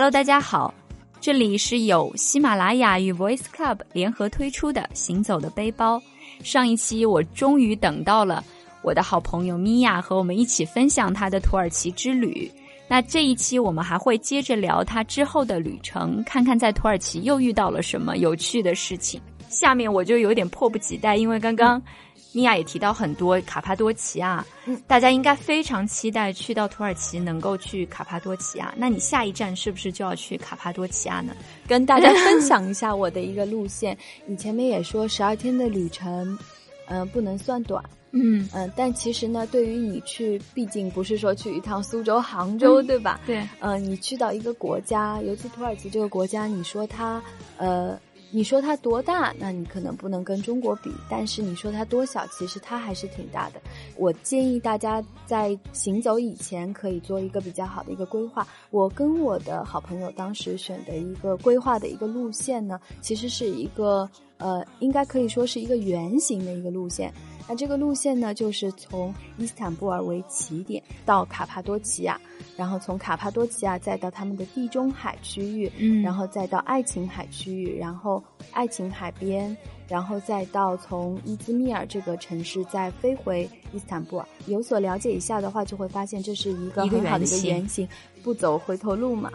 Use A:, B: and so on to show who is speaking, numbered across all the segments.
A: Hello，大家好，这里是由喜马拉雅与 Voice Club 联合推出的《行走的背包》。上一期我终于等到了我的好朋友米娅和我们一起分享她的土耳其之旅。那这一期我们还会接着聊她之后的旅程，看看在土耳其又遇到了什么有趣的事情。下面我就有点迫不及待，因为刚刚。米娅也提到很多卡帕多奇亚，大家应该非常期待去到土耳其能够去卡帕多奇亚。那你下一站是不是就要去卡帕多奇亚呢？
B: 跟大家分享一下我的一个路线。你前面也说十二天的旅程，嗯，不能算短，
A: 嗯
B: 嗯，但其实呢，对于你去，毕竟不是说去一趟苏州、杭州，对吧？
A: 对，
B: 嗯，你去到一个国家，尤其土耳其这个国家，你说它，呃。你说它多大？那你可能不能跟中国比，但是你说它多小，其实它还是挺大的。我建议大家在行走以前可以做一个比较好的一个规划。我跟我的好朋友当时选的一个规划的一个路线呢，其实是一个呃，应该可以说是一个圆形的一个路线。那这个路线呢，就是从伊斯坦布尔为起点到卡帕多奇亚，然后从卡帕多奇亚再到他们的地中海区域，
A: 嗯，
B: 然后再到爱琴海区域，然后爱琴海边，然后再到从伊兹密尔这个城市再飞回伊斯坦布尔。有所了解一下的话，就会发现这是一个很好的一个原型，不走回头路嘛。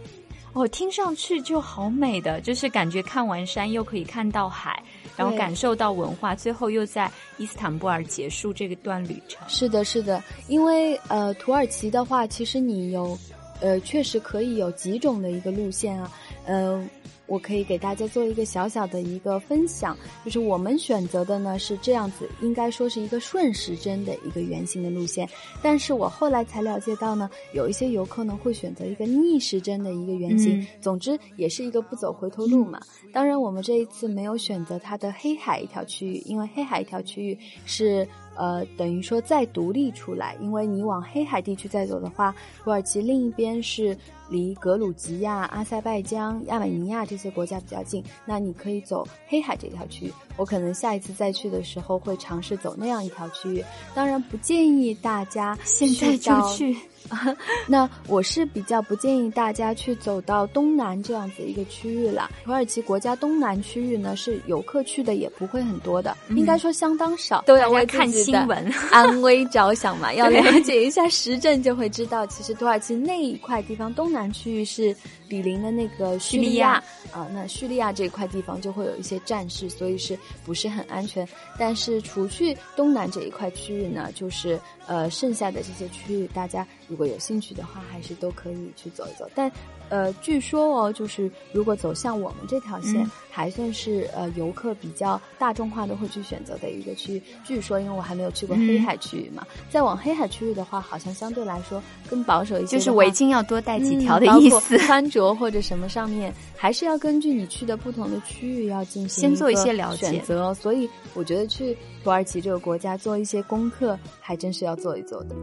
A: 哦，听上去就好美的，就是感觉看完山又可以看到海。然后感受到文化，最后又在伊斯坦布尔结束这个段旅程。
B: 是的，是的，因为呃，土耳其的话，其实你有，呃，确实可以有几种的一个路线啊，嗯。我可以给大家做一个小小的一个分享，就是我们选择的呢是这样子，应该说是一个顺时针的一个圆形的路线。但是我后来才了解到呢，有一些游客呢会选择一个逆时针的一个圆形。总之也是一个不走回头路嘛。当然我们这一次没有选择它的黑海一条区域，因为黑海一条区域是。呃，等于说再独立出来，因为你往黑海地区再走的话，土耳其另一边是离格鲁吉亚、阿塞拜疆、亚美尼亚这些国家比较近，那你可以走黑海这条区域。我可能下一次再去的时候会尝试走那样一条区域，当然不建议大家
A: 现在就去。
B: 那我是比较不建议大家去走到东南这样子一个区域了。土耳其国家东南区域呢，是游客去的也不会很多的，应该说相当少。
A: 都要为看新闻
B: 安危着想嘛，要了 解一下时政就会知道，其实土耳其那一块地方东南区域是比邻的那个叙利亚啊，那叙利亚这块地方就会有一些战事，所以是不是很安全？但是除去东南这一块区域呢，就是呃剩下的这些区域，大家。如果有兴趣的话，还是都可以去走一走。但，呃，据说哦，就是如果走向我们这条线，还算是呃游客比较大众化都会去选择的一个区域。据说，因为我还没有去过黑海区域嘛，再往黑海区域的话，好像相对来说更保守一些。
A: 就是围巾要多带几条的意思。
B: 穿着或者什么上面，还是要根据你去的不同的区域要进行
A: 先做一些了
B: 解选择。所以，我觉得去土耳其这个国家做一些功课，还真是要做一做的。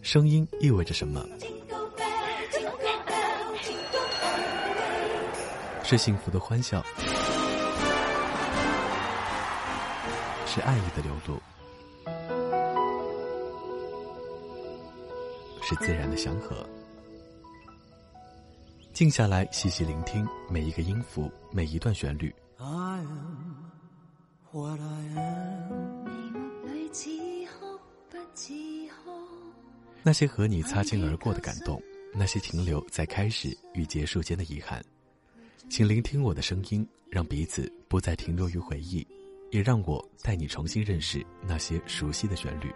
C: 声音意味着什么？是幸福的欢笑，是爱意的流露，是自然的祥和。静下来，细细聆听每一个音符，每一段旋律。那些和你擦肩而过的感动，那些停留在开始与结束间的遗憾，请聆听我的声音，让彼此不再停留于回忆，也让我带你重新认识那些熟悉的旋律。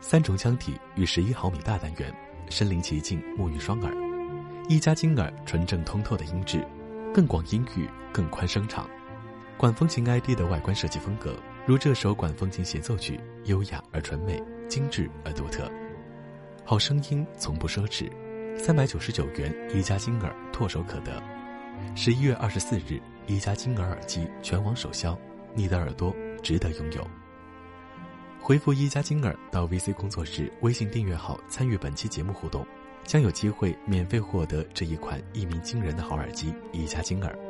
C: 三重腔体与十一毫米大单元，身临其境，沐浴双耳，一加金耳纯正通透的音质，更广音域，更宽声场，管风琴 ID 的外观设计风格，如这首管风琴协奏曲，优雅而纯美。精致而独特，好声音从不奢侈，三百九十九元一加金耳唾手可得。十一月二十四日，一加金耳耳机全网首销，你的耳朵值得拥有。回复一加金耳到 VC 工作室微信订阅号参与本期节目互动，将有机会免费获得这一款一鸣惊人的好耳机一加金耳。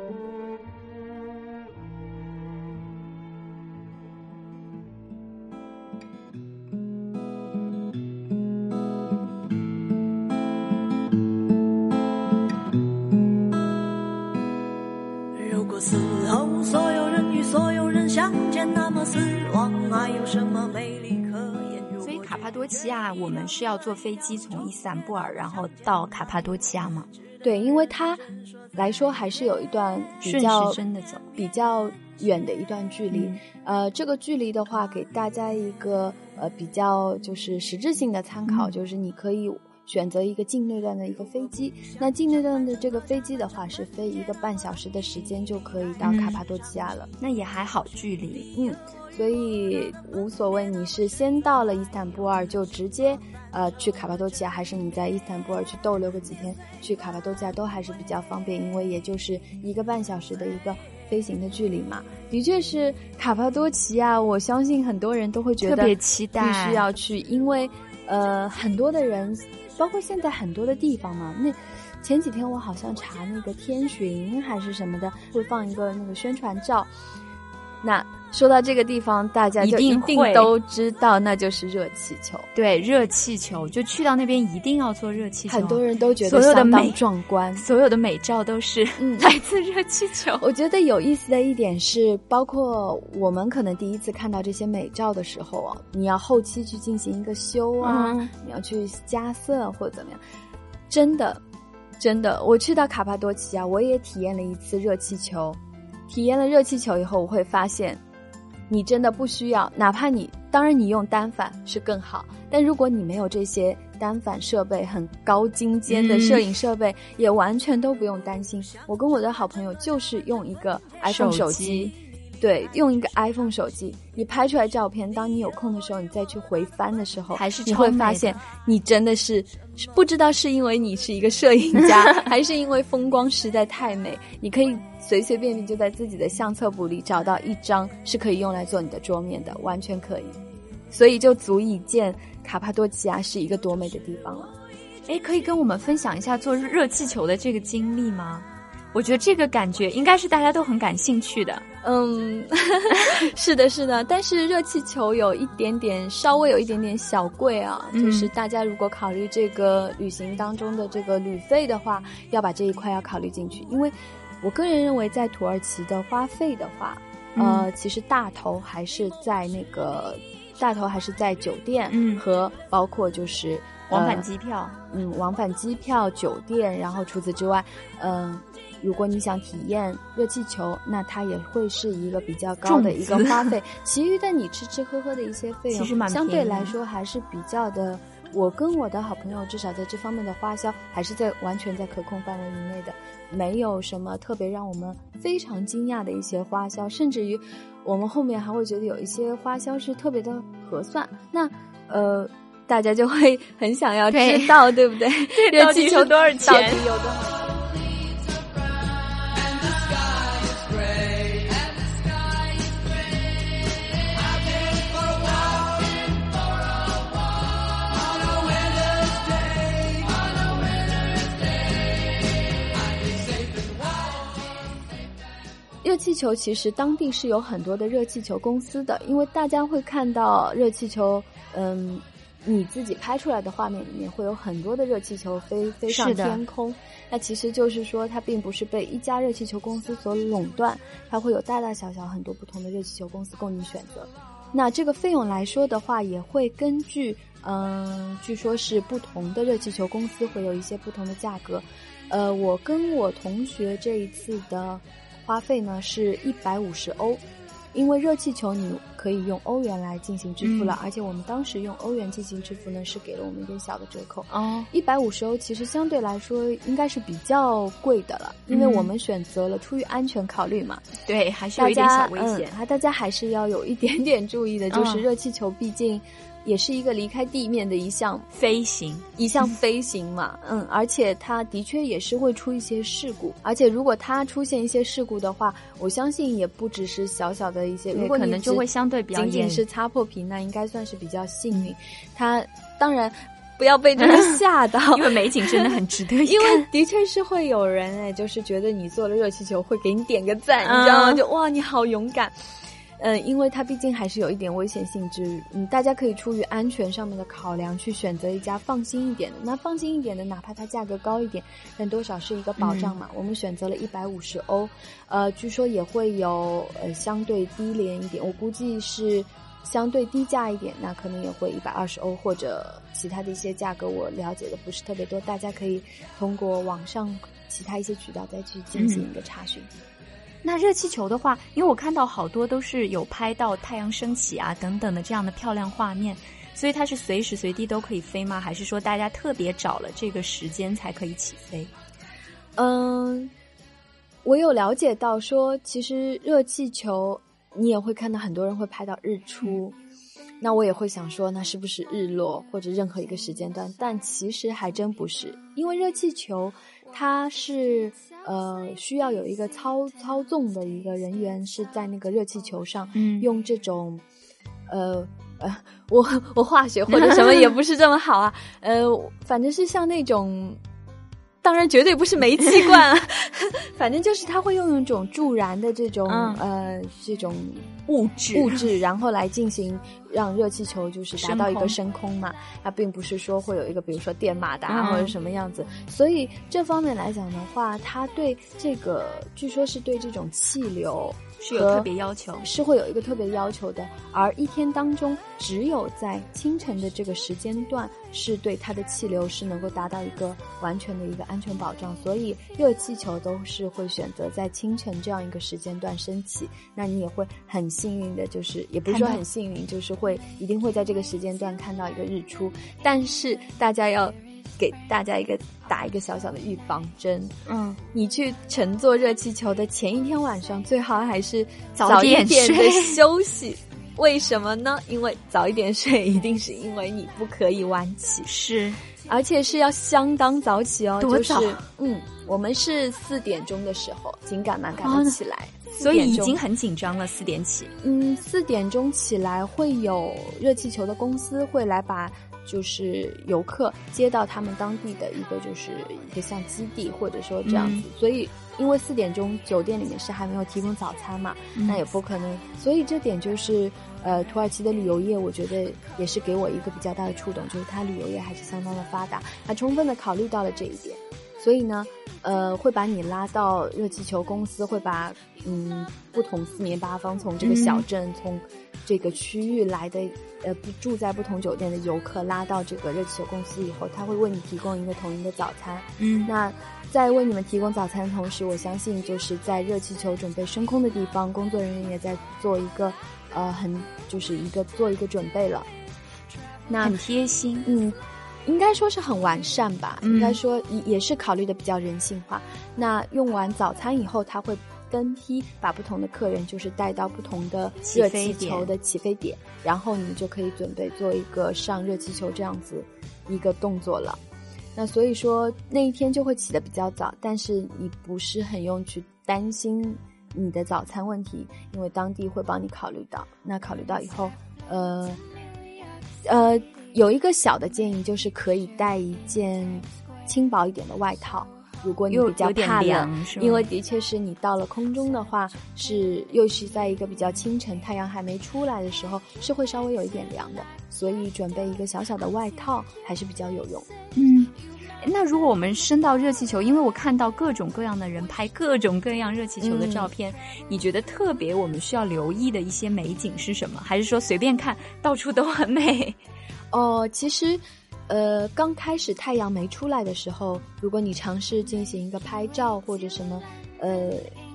A: 奇亚，我们是要坐飞机从伊斯坦布尔，然后到卡帕多奇亚吗？
B: 对，因为它来说还是有一段比较
A: 真的走
B: 比较远的一段距离。呃，这个距离的话，给大家一个呃比较就是实质性的参考，就是你可以。选择一个境内段的一个飞机，那境内段的这个飞机的话是飞一个半小时的时间就可以到卡帕多奇亚了，
A: 那也还好距离，
B: 嗯，所以无所谓你是先到了伊斯坦布尔就直接呃去卡帕多奇亚，还是你在伊斯坦布尔去逗留个几天去卡帕多奇亚都还是比较方便，因为也就是一个半小时的一个飞行的距离嘛。的确是卡帕多奇亚，我相信很多人都会觉得
A: 特别期待，
B: 必须要去，因为呃很多的人。包括现在很多的地方嘛，那前几天我好像查那个天巡还是什么的，会放一个那个宣传照。那说到这个地方，大家就一定都知道，那就是热气球。
A: 对，热气球就去到那边一定要坐热气球。
B: 很多人都觉得相当壮观，
A: 所有的美照都是来自热气球。
B: 我觉得有意思的一点是，包括我们可能第一次看到这些美照的时候啊，你要后期去进行一个修啊，你要去加色或者怎么样，真的，真的，我去到卡帕多奇亚，我也体验了一次热气球。体验了热气球以后，我会发现，你真的不需要，哪怕你当然你用单反是更好，但如果你没有这些单反设备，很高精尖的摄影设备，也完全都不用担心。我跟我的好朋友就是用一个 iPhone 手机。对，用一个 iPhone 手机，你拍出来照片，当你有空的时候，你再去回翻的时候，
A: 还是
B: 你会发现，你真的是不知道是因为你是一个摄影家，还是因为风光实在太美，你可以随随便便就在自己的相册簿里找到一张是可以用来做你的桌面的，完全可以，所以就足以见卡帕多奇亚是一个多美的地方了。
A: 哎，可以跟我们分享一下做热气球的这个经历吗？我觉得这个感觉应该是大家都很感兴趣的。
B: 嗯，是的，是的。但是热气球有一点点，稍微有一点点小贵啊。就是大家如果考虑这个旅行当中的这个旅费的话，要把这一块要考虑进去。因为我个人认为，在土耳其的花费的话，呃，其实大头还是在那个大头还是在酒店和包括就是
A: 往返机票。
B: 嗯，往返机票、酒店，然后除此之外，嗯。如果你想体验热气球，那它也会是一个比较高的一个花费。其余的你吃吃喝喝的一些费用，相对来说还是比较的。我跟我的好朋友至少在这方面的花销还是在完全在可控范围以内的，没有什么特别让我们非常惊讶的一些花销，甚至于我们后面还会觉得有一些花销是特别的合算。那呃，大家就会很想要知道，对不对？热气球
A: 多少钱？
B: 到底有多少？热气球其实当地是有很多的热气球公司的，因为大家会看到热气球，嗯，你自己拍出来的画面里面会有很多的热气球飞飞上天空，那其实就是说它并不是被一家热气球公司所垄断，它会有大大小小很多不同的热气球公司供你选择。那这个费用来说的话，也会根据，嗯，据说是不同的热气球公司会有一些不同的价格。呃，我跟我同学这一次的。花费呢是一百五十欧，因为热气球你可以用欧元来进行支付了，而且我们当时用欧元进行支付呢是给了我们一点小的折扣。
A: 哦，
B: 一百五十欧其实相对来说应该是比较贵的了，因为我们选择了出于安全考虑嘛。
A: 对，还是有一点小危险，
B: 还大家还是要有一点点注意的，就是热气球毕竟。也是一个离开地面的一项
A: 飞行，
B: 一项飞行嘛，嗯，而且它的确也是会出一些事故，而且如果它出现一些事故的话，我相信也不只是小小的一些，如果
A: 可能就会相对比较
B: 仅仅是擦破皮，那应该算是比较幸运。它当然不要被这个吓到，
A: 因为美景真的很值得
B: 因为的确是会有人哎，就是觉得你坐了热气球会给你点个赞，你知道吗？就哇，你好勇敢。嗯，因为它毕竟还是有一点危险性质，嗯，大家可以出于安全上面的考量去选择一家放心一点的。那放心一点的，哪怕它价格高一点，但多少是一个保障嘛。我们选择了一百五十欧，呃，据说也会有呃相对低廉一点，我估计是相对低价一点，那可能也会一百二十欧或者其他的一些价格，我了解的不是特别多，大家可以通过网上其他一些渠道再去进行一个查询。
A: 那热气球的话，因为我看到好多都是有拍到太阳升起啊等等的这样的漂亮画面，所以它是随时随地都可以飞吗？还是说大家特别找了这个时间才可以起飞？
B: 嗯，我有了解到说，其实热气球你也会看到很多人会拍到日出，那我也会想说，那是不是日落或者任何一个时间段？但其实还真不是，因为热气球它是呃需要有一个操操纵的一个人员是在那个热气球上，
A: 嗯
B: 用这种呃。呃，我我化学或者什么也 不是这么好啊，呃，反正是像那种当然绝对不是煤气罐啊，反正就是它会用一种助燃的这种、
A: 嗯
B: 呃这种
A: 物质
B: 物质，然后来进行让热气球就是达到一个
A: 升
B: 升空嘛。它并不是说会有一个比如说电马达
A: 嗯
B: 或者什么样子，所以这方面来讲的话，它对这个据说是对这种气流
A: 是有特别要求。
B: 是会有一个特别要求的，而一天当中只有在清晨的这个时间段，是对它的气流是能够达到一个完全的一个安全保障，所以热气球都是会选择在清晨这样一个时间段升起。那你也会很幸运的，就是也不是说很幸运，就是会一定会在这个时间段看到一个日出，但是大家要。给大家一个打一个小小的预防针，
A: 嗯，
B: 你去乘坐热气球的前一天晚上，最好还是
A: 早点睡
B: 休息。为什么呢？因为早一点睡，一定是因为你不可以晚起，
A: 是
B: 而且是要相当早起哦。就是嗯，我们是四点钟的时候紧赶慢赶
A: 哦
B: 的起来，
A: 所以
B: 4点钟
A: 已经很紧张了。四点起，
B: 嗯，四点钟起来会有热气球的公司会来把就是游客接到他们当地的一个就是一个像基地或者说这样子，所以因为四点钟酒店里面是还没有提供早餐嘛，那也不可能，所以这点就是呃土耳其的旅游业，我觉得也是给我一个比较大的触动，就是它旅游业还是相当的发达，它充分的考虑到了这一点，所以呢。呃，会把你拉到热气球公司，会把嗯不同四面八方从这个小镇、从这个区域来的呃不住在不同酒店的游客拉到这个热气球公司以后，他会为你提供一个统一的早餐。
A: 嗯，
B: 那在为你们提供早餐的同时，我相信就是在热气球准备升空的地方，工作人员也在做一个呃很就是一个做一个准备了。那
A: 很贴心。
B: 嗯，应该说是很完善吧，
A: 嗯
B: 应该说也也是考虑的比较人性化。那用完早餐以后，他会分批把不同的客人就是带到不同的热气球的起飞点，然后你就可以准备做一个上热气球这样子一个动作了。那所以说那一天就会起得比较早，但是你不是很用去担心你的早餐问题，因为当地会帮你考虑到。那考虑到以后，呃，呃，有一个小的建议，就是可以带一件轻薄一点的外套。如果你比较怕冷
A: 凉
B: 因为的确是你到了空中的话，是又是在一个比较清晨，太阳还没出来的时候，是会稍微有一点凉的，所以准备一个小小的外套还是比较有用。
A: 嗯，那如果我们升到热气球，因为我看到各种各样的人拍各种各样热气球的照片，你觉得特别我们需要留意的一些美景是什么？还是说随便看到处都很美？
B: 哦，其实，呃，刚开始太阳没出来的时候，如果你尝试进行一个拍照或者什么，呃，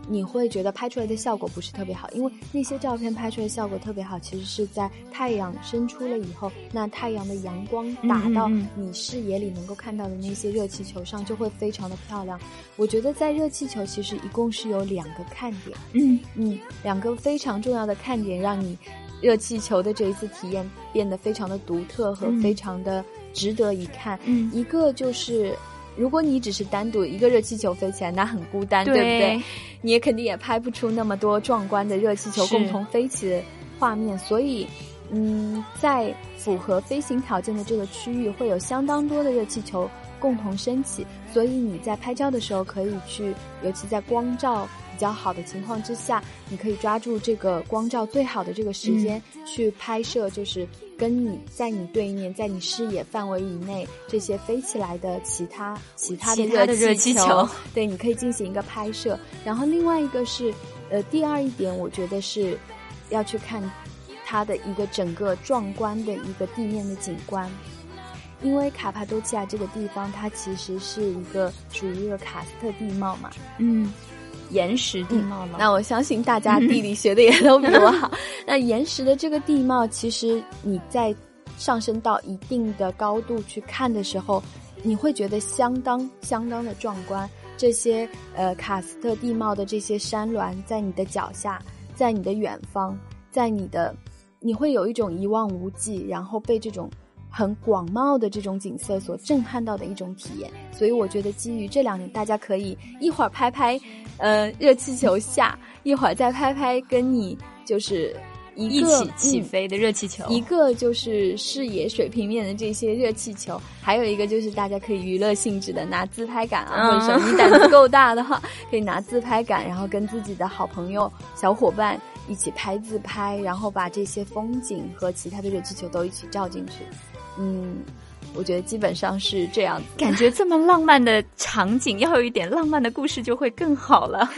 B: 你会觉得拍出来的效果不是特别好，因为那些照片拍出来的效果特别好，其实是在太阳升出了以后，那太阳的阳光打到你视野里能够看到的那些热气球上，就会非常的漂亮。我觉得在热气球其实一共是有两个看点。
A: 嗯，
B: 嗯，两个非常重要的看点，让你热气球的这一次体验变得非常的独特和
A: 嗯
B: 非常的值得一看。
A: 嗯
B: 一个就是，如果你只是单独一个热气球飞起来，那很孤单，对不对？你也肯定也拍不出那么多壮观的热气球共同飞起的画面，所以。嗯，在符合飞行条件的这个区域，会有相当多的热气球共同升起，所以你在拍照的时候可以去，尤其在光照比较好的情况之下，你可以抓住这个光照最好的这个时间、去拍摄，就是跟你在你对面，在你视野范围以内这些飞起来的其他
A: 其他的热
B: 气
A: 气球
B: 对，你可以进行一个拍摄。然后另外一个是，呃，第二一点，我觉得是要去看它的一个整个壮观的一个地面的景观。因为卡帕多奇亚这个地方，它其实是一个属于一个喀斯特地貌嘛，
A: 嗯，岩石地貌嘛。
B: 那我相信大家地理学的也都比我好。那岩石的这个地貌，其实你在上升到一定的高度去看的时候，你会觉得相当相当的壮观。这些呃喀斯特地貌的这些山峦，在你的脚下，在你的远方，在你的，你会有一种一望无际，然后被这种。很广袤的这种景色所震撼到的一种体验，所以我觉得基于这两点，大家可以一会儿拍拍，呃，热气球下，一会儿再拍拍跟你就是
A: 一起起飞的热气球，
B: 一个就是视野水平面的这些热气球，还有一个就是大家可以娱乐性质的拿自拍杆啊，或者什么，你胆子够大的话，可以拿自拍杆，然后跟自己的好朋友、小伙伴一起拍自拍，然后把这些风景和其他的热气球都一起照进去。嗯，我觉得基本上是这样。
A: 感觉这么浪漫的场景，要有一点浪漫的故事就会更好了。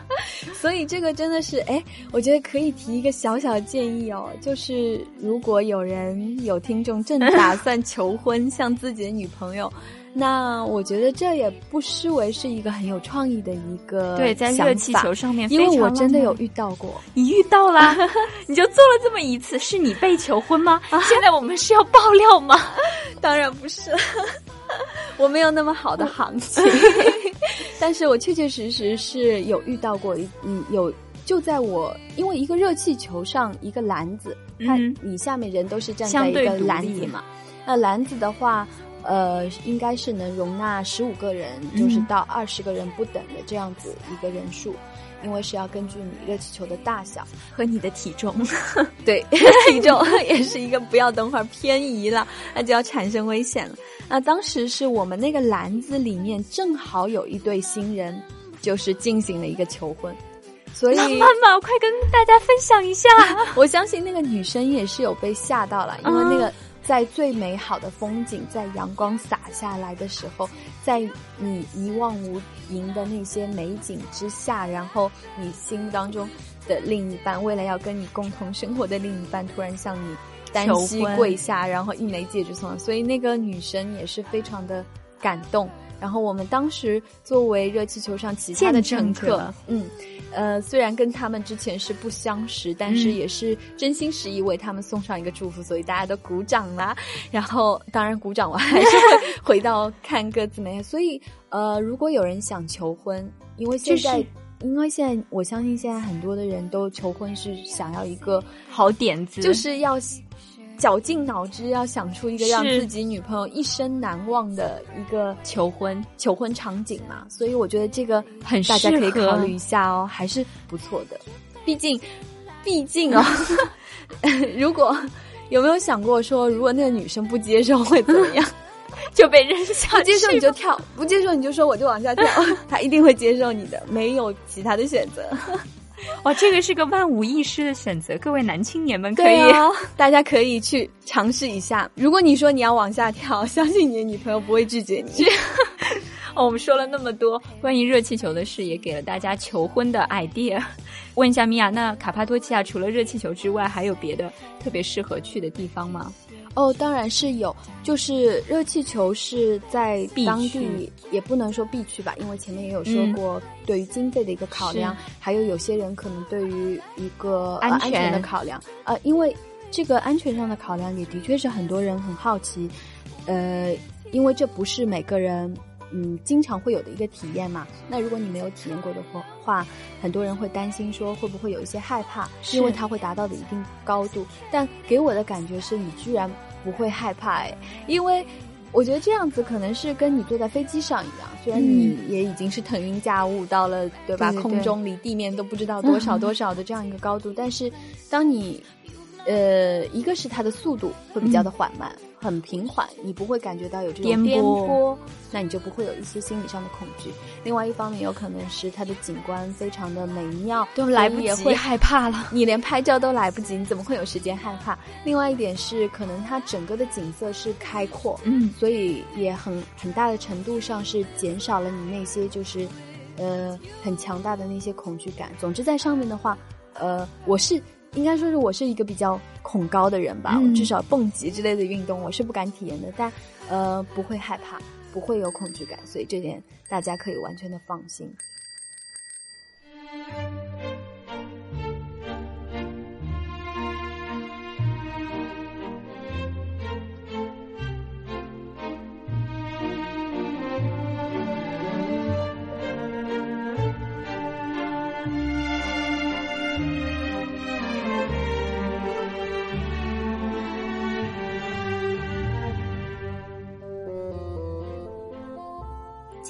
B: 所以这个真的是，哎，我觉得可以提一个小小建议哦，就是如果有人有听众正打算求婚，向自己的女朋友。那我觉得这也不失为是一个很有创意的一个
A: 对，在热气球上面，
B: 因为我真的有遇到过，
A: 你遇到了，你就做了这么一次，是你被求婚吗？现在我们是要爆料吗？
B: 当然不是，我没有那么好的行情，但是我确确实实是有遇到过，嗯，有就在我因为一个热气球上一个篮子，它你下面人都是站在一个篮子嘛，那篮子的话。呃，应该是能容纳十五个人，就是到二十个人不等的这样子一个人数，因为是要根据你热气球的大小
A: 和你的体重，
B: 对，体 重也是一个不要等会儿偏移了，那就要产生危险了。那当时是我们那个篮子里面正好有一对新人，就是进行了一个求婚，所以
A: 妈妈快跟大家分享一下。
B: 我相信那个女生也是有被吓到了，因为那个。在最美好的风景，在阳光洒下来的时候，在你一望无垠的那些美景之下，然后你心目当中的另一半，未来要跟你共同生活的另一半，突然向你单膝跪下，然后一枚戒指送，所以那个女生也是非常的感动。然后我们当时作为热气球上其他的乘客，嗯。呃，虽然跟他们之前是不相识，但是也是真心实意为他们送上一个祝福，所以大家都鼓掌啦。然后，当然鼓掌完还是会 回到看各自美。所以，呃，如果有人想求婚，因为现在，因为现在我相信现在很多的人都求婚是想要一个
A: 好点子，
B: 就是要。绞尽脑汁要想出一个让自己女朋友一生难忘的一个
A: 求婚
B: 求婚场景嘛，所以我觉得这个
A: 很
B: 大家可以考虑一下哦，还是不错的。毕竟，毕竟哦，如果有没有想过说，如果那个女生不接受会怎么样？
A: 就被扔下，
B: 不接受你就跳，不接受你就说我就往下跳，他一定会接受你的，没有其他的选择。
A: 哇，这个是个万无一失的选择，各位男青年们可以，
B: 大家可以去尝试一下。如果你说你要往下跳，相信你的女朋友不会拒绝你。
A: 哦，我们说了那么多关于热气球的事，也给了大家求婚的 idea。问一下米娅，那卡帕多奇亚除了热气球之外，还有别的特别适合去的地方吗？
B: 哦，当然是有，就是热气球是在当地也不能说必去吧，因为前面也有说过，对于经费的一个考量，还有有些人可能对于一个安全的考量，呃，因为这个安全上的考量也的确是很多人很好奇，呃，因为这不是每个人。嗯，经常会有的一个体验嘛。那如果你没有体验过的话，很多人会担心说会不会有一些害怕，因为它会达到的一定高度。但给我的感觉是你居然不会害怕，哎，因为我觉得这样子可能是跟你坐在飞机上一样，虽然你也已经是腾云驾雾到了，对吧？空中离地面都不知道 多少多少的这样一个高度，但是当你，呃，一个是它的速度会比较的缓慢。很平缓，你不会感觉到有这种颠簸，那你就不会有一些心理上的恐惧。另外一方面，有可能是它的景观非常的美妙，
A: 都来不及害怕了。
B: 你连拍照都来不及，你怎么会有时间害怕？另外一点是，可能它整个的景色是开阔，嗯，所以也很很大的程度上是减少了你那些就是，呃，很强大的那些恐惧感。总之，在上面的话，呃，我是。应该说是我是一个比较恐高的人吧，
A: 嗯
B: 至少蹦极之类的运动我是不敢体验的，但呃不会害怕，不会有恐惧感，所以这点大家可以完全的放心。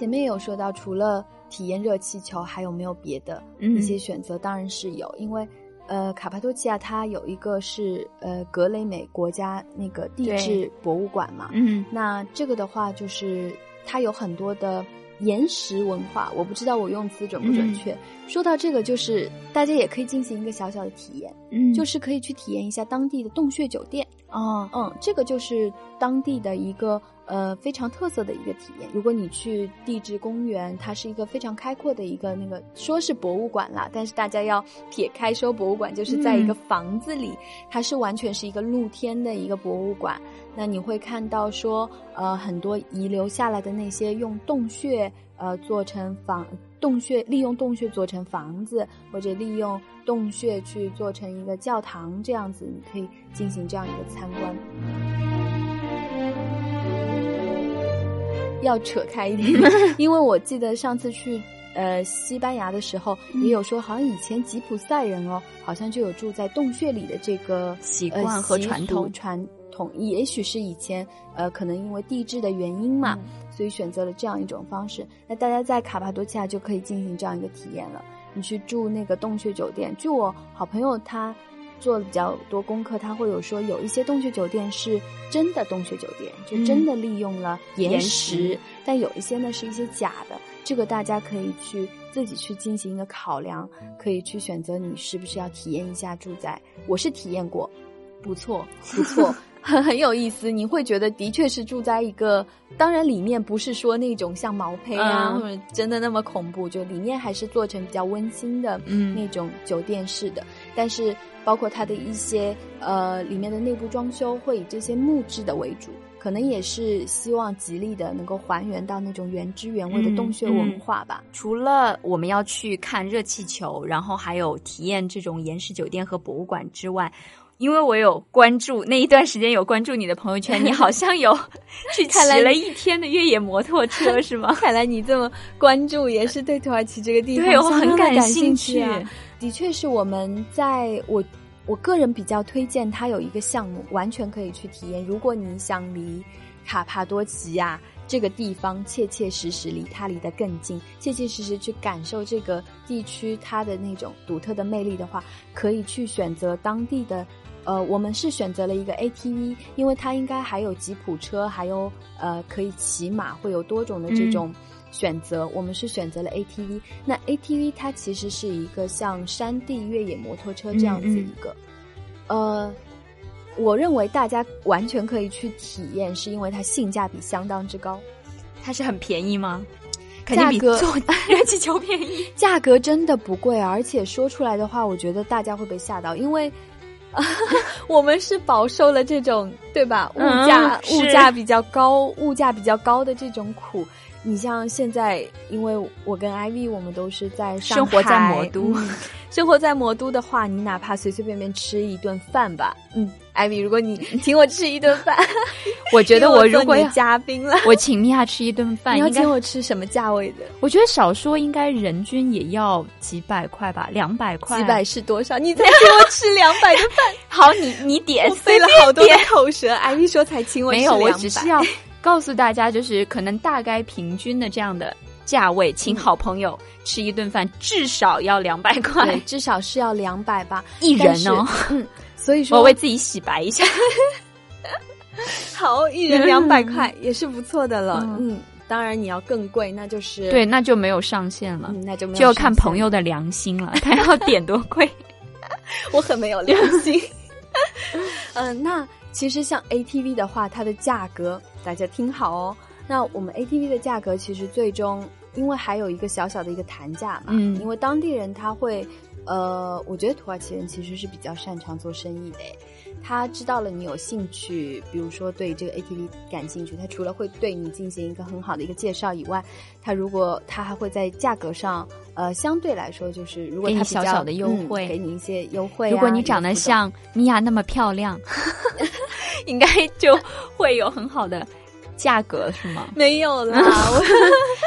B: 前面有说到，除了体验热气球，还有没有别的
A: 嗯
B: 一些选择？当然是有，因为呃，卡帕多奇亚它有一个是呃格雷美国家那个地质博物馆嘛，
A: 嗯
B: 那这个的话就是它有很多的岩石文化，我不知道我用词准不准确。说到这个，就是大家也可以进行一个小小的体验，
A: 嗯
B: 就是可以去体验一下当地的洞穴酒店。
A: 哦，
B: 嗯，这个就是当地的一个呃非常特色的一个体验。如果你去地质公园，它是一个非常开阔的一个那个说是博物馆啦，但是大家要撇开说博物馆，就是在一个
A: 嗯
B: 房子里，它是完全是一个露天的一个博物馆。那你会看到说呃很多遗留下来的那些用洞穴呃做成房。洞穴利用洞穴做成房子，或者利用洞穴去做成一个教堂，这样子你可以进行这样一个参观。要扯开一点，因为我记得上次去呃西班牙的时候，
A: 嗯
B: 也有说，好像以前吉普赛人哦，好像就有住在洞穴里的这个
A: 习
B: 呃
A: 惯和传统
B: 传统，也许是以前呃可能因为地质的原因嘛，
A: 嗯
B: 所以选择了这样一种方式。那大家在卡帕多奇亚就可以进行这样一个体验了。你去住那个洞穴酒店，据我好朋友他做了比较多功课，他会有说有一些洞穴酒店是真的洞穴酒店，就真的利用了岩
A: 岩
B: 石，
A: 石
B: 但有一些呢是一些假的。这个大家可以去自己去进行一个考量，可以去选择你是不是要体验一下住在。我是体验过，不错，不错。很很有意思，你会觉得的确是住在一个，当然里面不是说那种像毛坯啊，
A: 嗯
B: 或者真的那么恐怖，就里面还是做成比较温馨的
A: 嗯
B: 那种酒店式的。但是包括它的一些呃里面的内部装修会以这些木质的为主，可能也是希望极力的能够还原到那种原汁原味的
A: 嗯
B: 洞穴文化吧。
A: 除了我们要去看热气球，然后还有体验这种岩石酒店和博物馆之外，因为我有关注那一段时间有关注你的朋友圈，你好像有去骑
B: 看来
A: 了一天的越野摩托车，是吗？
B: 看来你这么关注，也是对土耳其这个地方
A: 对我很
B: 感
A: 兴
B: 趣啊。的确是我们在我我个人比较推荐它有一个项目，完全可以去体验。如果你想离卡帕多奇亚这个地方切切实实离它离得更近，切切实实去感受这个地区它的那种独特的魅力的话，可以去选择当地的。呃，我们是选择了一个 ATV，因为它应该还有吉普车，还有呃可以骑马，会有多种的这种选择。我们是选择了 ATV。那 ATV 它其实是一个像山地越野摩托车这样子一个，呃，我认为大家完全可以去体验，是因为它性价比相当之高，
A: 它是很便宜吗？肯定比
B: 价格
A: 坐 热气球便宜。
B: 价格真的不贵，而且说出来的话，我觉得大家会被吓到，因为。我们是饱受了这种对吧？物价、
A: 嗯
B: 物价比较高，物价比较高的这种苦。你像现在，因为我跟 IV 我们都是在上
A: 生活在
B: 海
A: 魔都
B: 嗯生活在魔都的话，你哪怕随随便便吃一顿饭吧，嗯，IV，如果你请我吃一顿饭，
A: 我觉得
B: 我
A: 如果要
B: 嘉宾了，
A: 我请米娅吃一顿饭，
B: 你要请我吃什么价位的？
A: 我觉得少说应该人均也要几百块吧，两百块。
B: 几百是多少？你才请我吃两百的饭，
A: 好，你你点
B: 我费了好多的口舌。艾米说才请我吃
A: 没有，我只是要告诉大家，就是可能大概平均的这样的价位，请好朋友吃一顿饭至少要两百块
B: 对，至少是要两百吧，
A: 一人哦。
B: 嗯，所以说
A: 我为自己洗白一下。
B: 好，一人两百块也是不错的了。
A: 嗯
B: 嗯，当然你要更贵，那就是
A: 对，那就没有上限了，
B: 嗯，那就没有
A: 就要看朋友的良心了，他要点多贵。
B: 我很没有良心。嗯、那其实像 ATV 的话，它的价格大家听好哦。那我们 ATV 的价格其实最终，因为还有一个小小的一个谈价嘛，
A: 嗯
B: 因为当地人他会呃，我觉得土耳其人其实是比较擅长做生意的，他知道了你有兴趣，比如说对这个 ATV 感兴趣，他除了会对你进行一个很好的一个介绍以外，他如果他还会在价格上，呃，相对来说就是如果他
A: 给你小小的优惠，
B: 嗯、给你一些优惠、啊。
A: 如果你长得像米娅那么漂亮，应该就会有很好的价格，是吗？
B: 没有啦，我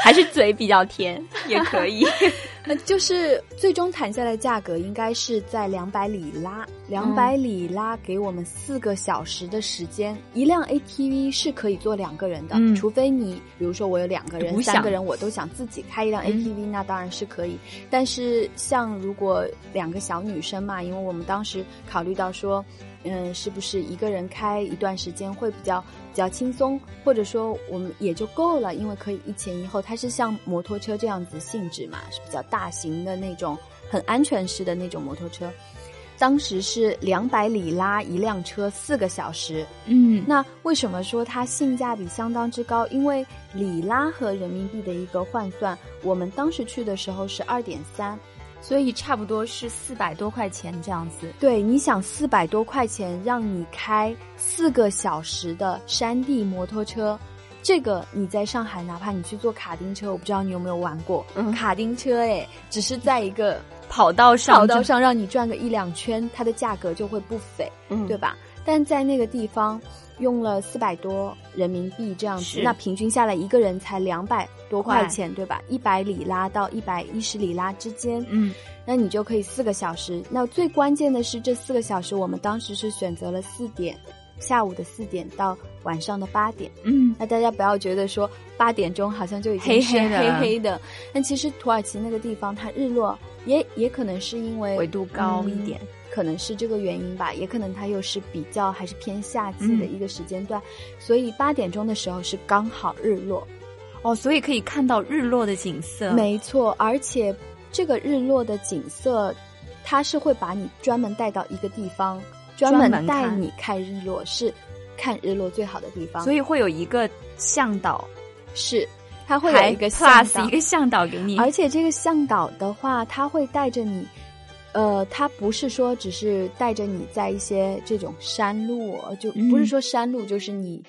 A: 还是嘴比较甜 也可以。
B: 那就是最终谈下来价格应该是在两百里拉，两百里拉给我们四个小时的时间。一辆 ATV 是可以坐两个人的，
A: 嗯、
B: 除非你比如说我有两个人、三个人，我都想自己开一辆 ATV，、
A: 嗯、
B: 那当然是可以。但是像如果两个小女生嘛，因为我们当时考虑到说，嗯，是不是一个人开一段时间会比较比较轻松，或者说我们也就够了，因为可以一前一后，它是像摩托车这样子性质嘛，是比较大型的那种很安全式的那种摩托车。当时是两百里拉一辆车，四个小时。
A: 嗯，
B: 那为什么说它性价比相当之高？因为里拉和人民币的一个换算，我们当时去的时候是二点三。
A: 所以差不多是四百多块钱这样子。
B: 对，你想四百多块钱让你开四个小时的山地摩托车，这个你在上海，哪怕你去坐卡丁车，我不知道你有没有玩过、
A: 嗯、
B: 卡丁车，哎，只是在一个
A: 跑道上，
B: 跑道上让你转个一两圈，它的价格就会不菲，
A: 嗯、
B: 对吧？但在那个地方用了四百多人民币这样子，那平均下来一个人才两百多块钱，对吧？一百里拉到一百一十里拉之间，
A: 嗯，
B: 那你就可以四个小时。那最关键的是这四个小时，我们当时是选择了四点，下午的四点到晚上的八点，
A: 嗯，
B: 那大家不要觉得说八点钟好像就已经
A: 黑黑
B: 的。黑黑的，但其实土耳其那个地方它日落也也可能是因为
A: 纬度高一点。
B: 嗯可能是这个原因吧，也可能它又是比较还是偏夏季的一个时间段，
A: 嗯、
B: 所以八点钟的时候是刚好日落，
A: 哦，所以可以看到日落的景色。
B: 没错，而且这个日落的景色，它是会把你专门带到一个地方，专门带你看日落，是看日落最好的地方。
A: 所以会有一个向导，
B: 是它会有一个
A: plus 一个向导给你，
B: 而且这个向导的话，他会带着你。呃，它不是说只是带着你在一些这种山路，就不是说山路，就是你，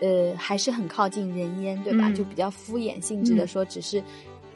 B: 呃，还是很靠近人烟，对吧？
A: 嗯、
B: 就比较敷衍性质的说，只是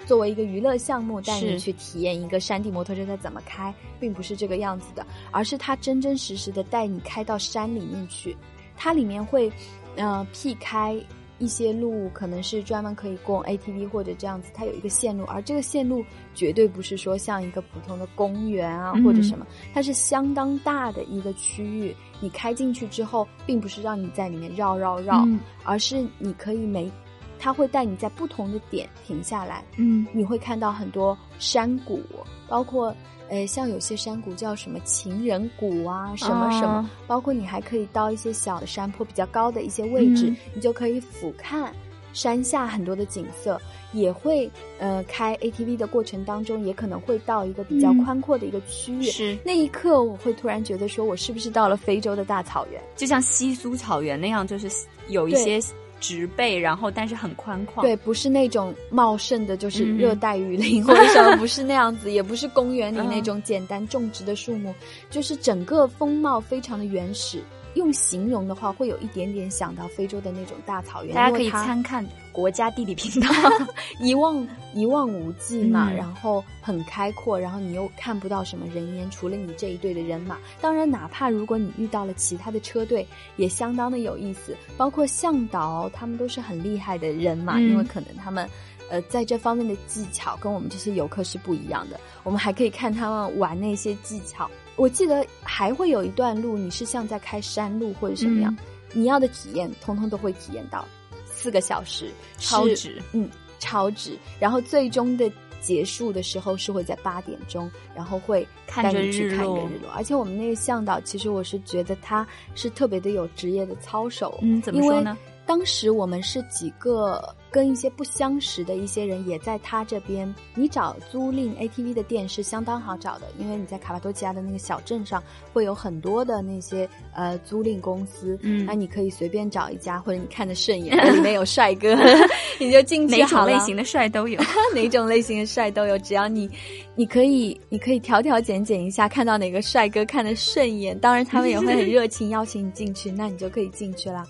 B: 作为一个娱乐项目带你去体验一个山地摩托车它怎么开，并不是这个样子的，而是它真真实实的带你开到山里面去，它里面会，呃，辟开。一些路可能是专门可以供 ATV 或者这样子，它有一个线路，而这个线路绝对不是说像一个普通的公园啊、
A: 嗯、
B: 或者什么，它是相当大的一个区域。你开进去之后，并不是让你在里面绕绕绕，
A: 嗯、
B: 而是你可以每，它会带你在不同的点停下来，
A: 嗯，
B: 你会看到很多山谷，包括。呃，像有些山谷叫什么情人谷啊，什么什么，
A: 哦、
B: 包括你还可以到一些小的山坡比较高的一些位置，
A: 嗯、
B: 你就可以俯瞰山下很多的景色。也会呃开 ATV 的过程当中，也可能会到一个比较宽阔的一个区域。
A: 嗯、是
B: 那一刻，我会突然觉得说，我是不是到了非洲的大草原？
A: 就像西苏草原那样，就是有一些。植被，然后但是很宽旷，
B: 对，不是那种茂盛的，就是
A: 嗯
B: 热带雨林、或者什么，不是那样子，也不是公园里那种简单种植的树木，
A: 嗯、
B: 就是整个风貌非常的原始。用形容的话，会有一点点想到非洲的那种大草原。
A: 大家可以参看国家地理频道，
B: 一望一望无际嘛，
A: 嗯、
B: 然后很开阔，然后你又看不到什么人烟，除了你这一队的人马。当然，哪怕如果你遇到了其他的车队，也相当的有意思。包括向导，他们都是很厉害的人嘛，
A: 嗯、
B: 因为可能他们。呃，在这方面的技巧跟我们这些游客是不一样的。我们还可以看他们玩那些技巧。我记得还会有一段路，你是像在开山路或者什么样，
A: 嗯、
B: 你要的体验，通通都会体验到。四个小时，
A: 超值，
B: 嗯，超值。然后最终的结束的时候是会在八点钟，然后会带你去看一个日落。而且我们那个向导，其实我是觉得他是特别的有职业的操守。
A: 嗯，怎么说呢？
B: 当时我们是几个跟一些不相识的一些人也在他这边。你找租赁 ATV 的店是相当好找的，因为你在卡帕多奇亚的那个小镇上会有很多的那些呃租赁公司，
A: 嗯
B: 那你可以随便找一家，或者你看的顺眼，里面有帅哥，你就进去
A: 哪种类型的帅都有。
B: 哪种类型的帅都有，只要你，你可以，你可以挑挑拣拣一下，看到哪个帅哥看的顺眼，当然他们也会很热情邀请你进去，那你就可以进去了。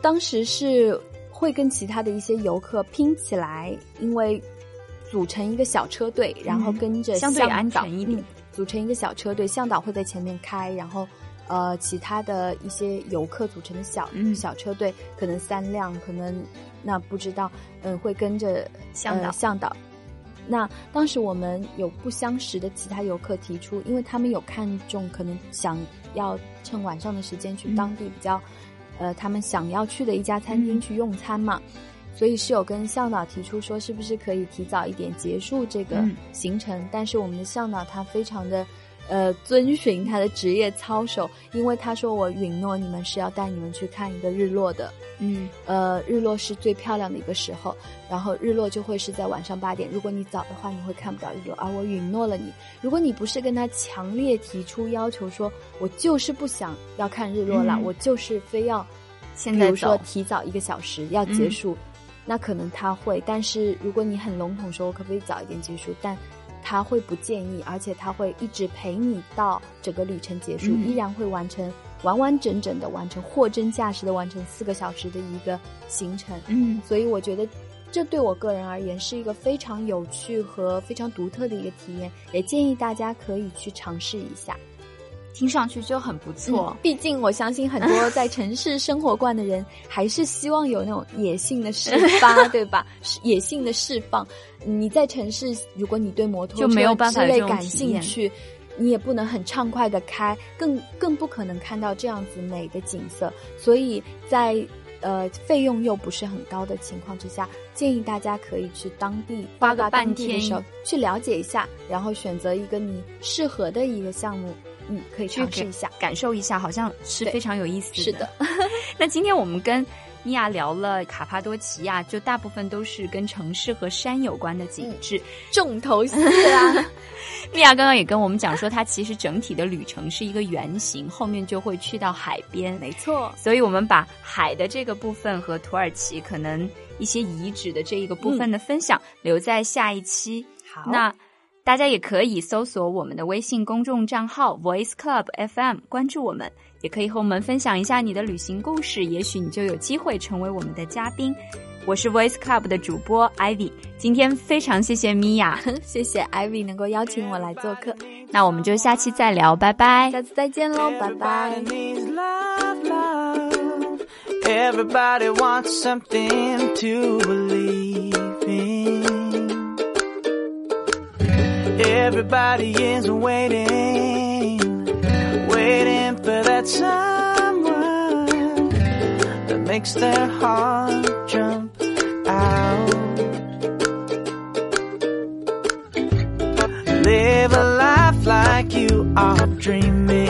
B: 当时是会跟其他的一些游客拼起来，因为组成一个小车队，然后跟着
A: 嗯相对
B: 向导
A: 安全一点
B: 嗯组成一个小车队，向导会在前面开，然后。呃，其他的一些游客组成的小、
A: 嗯
B: 小车队，可能三辆，可能那不知道，嗯，会跟着
A: 向导
B: 呃、向导。那当时我们有不相识的其他游客提出，因为他们有看中，可能想要趁晚上的时间去
A: 嗯
B: 当地比较，呃，他们想要去的一家餐厅
A: 嗯
B: 去用餐嘛，所以是有跟向导提出说，是不是可以提早一点结束这个
A: 嗯
B: 行程？但是我们的向导他非常的。呃，遵循他的职业操守，因为他说我允诺你们是要带你们去看一个日落的，
A: 嗯
B: 呃，日落是最漂亮的一个时候，然后日落就会是在晚上八点。如果你早的话，你会看不到日落。而我允诺了你，如果你不是跟他强烈提出要求说，我就是不想要看日落了，
A: 嗯
B: 我就是非要，
A: 现在
B: 比如说提早一个小时要结
A: 嗯
B: 束，那可能他会。但是如果你很笼统说，我可不可以早一点结束？但他会不建议，而且他会一直陪你到整个旅程结束，
A: 嗯
B: 依然会完成完完整整的完成，货真价实的完成四个小时的一个行程。
A: 嗯
B: 所以我觉得，这对我个人而言是一个非常有趣和非常独特的一个体验，也建议大家可以去尝试一下。
A: 听上去就很不错
B: 嗯。毕竟我相信很多在城市生活惯的人，还是希望有那种野性的释发，对吧？野性的释放。你在城市，如果你对摩托
A: 就没有
B: 车
A: 办法
B: 之类感兴趣，你也不能很畅快的开，更更不可能看到这样子美的景色。所以在呃费用又不是很高的情况之下，建议大家可以去当地
A: 花个
B: 到
A: 半天
B: 的时候去了解一下，然后选择一个你适合的一个项目，嗯，可以
A: 去
B: 尝试一下。
A: 感受一下，好像是非常有意思
B: 是的，
A: 那今天我们跟米娅聊了卡帕多奇亚，就大部分都是跟城市和山有关的景致。
B: 重头戏啦。
A: 米娅刚刚也跟我们讲说，它其实整体的旅程是一个圆形，后面就会去到海边。
B: 没错，
A: 所以我们把海的这个部分和土耳其可能一些遗址的这一个部分的分享、留在下一期。
B: 好
A: 那大家也可以搜索我们的微信公众账号 Voice Club FM，关注我们，也可以和我们分享一下你的旅行故事，也许你就有机会成为我们的嘉宾。我是 Voice Club 的主播 Ivy，今天非常谢谢米娅，
B: 谢谢 Ivy 能够邀请我来做客，
A: 那我们就下期再聊，拜拜。
B: 下次再见喽，拜拜。
D: Everybody wants something to believe Everybody is waiting, waiting for that someone that makes their heart jump out. Live a life like you are dreaming.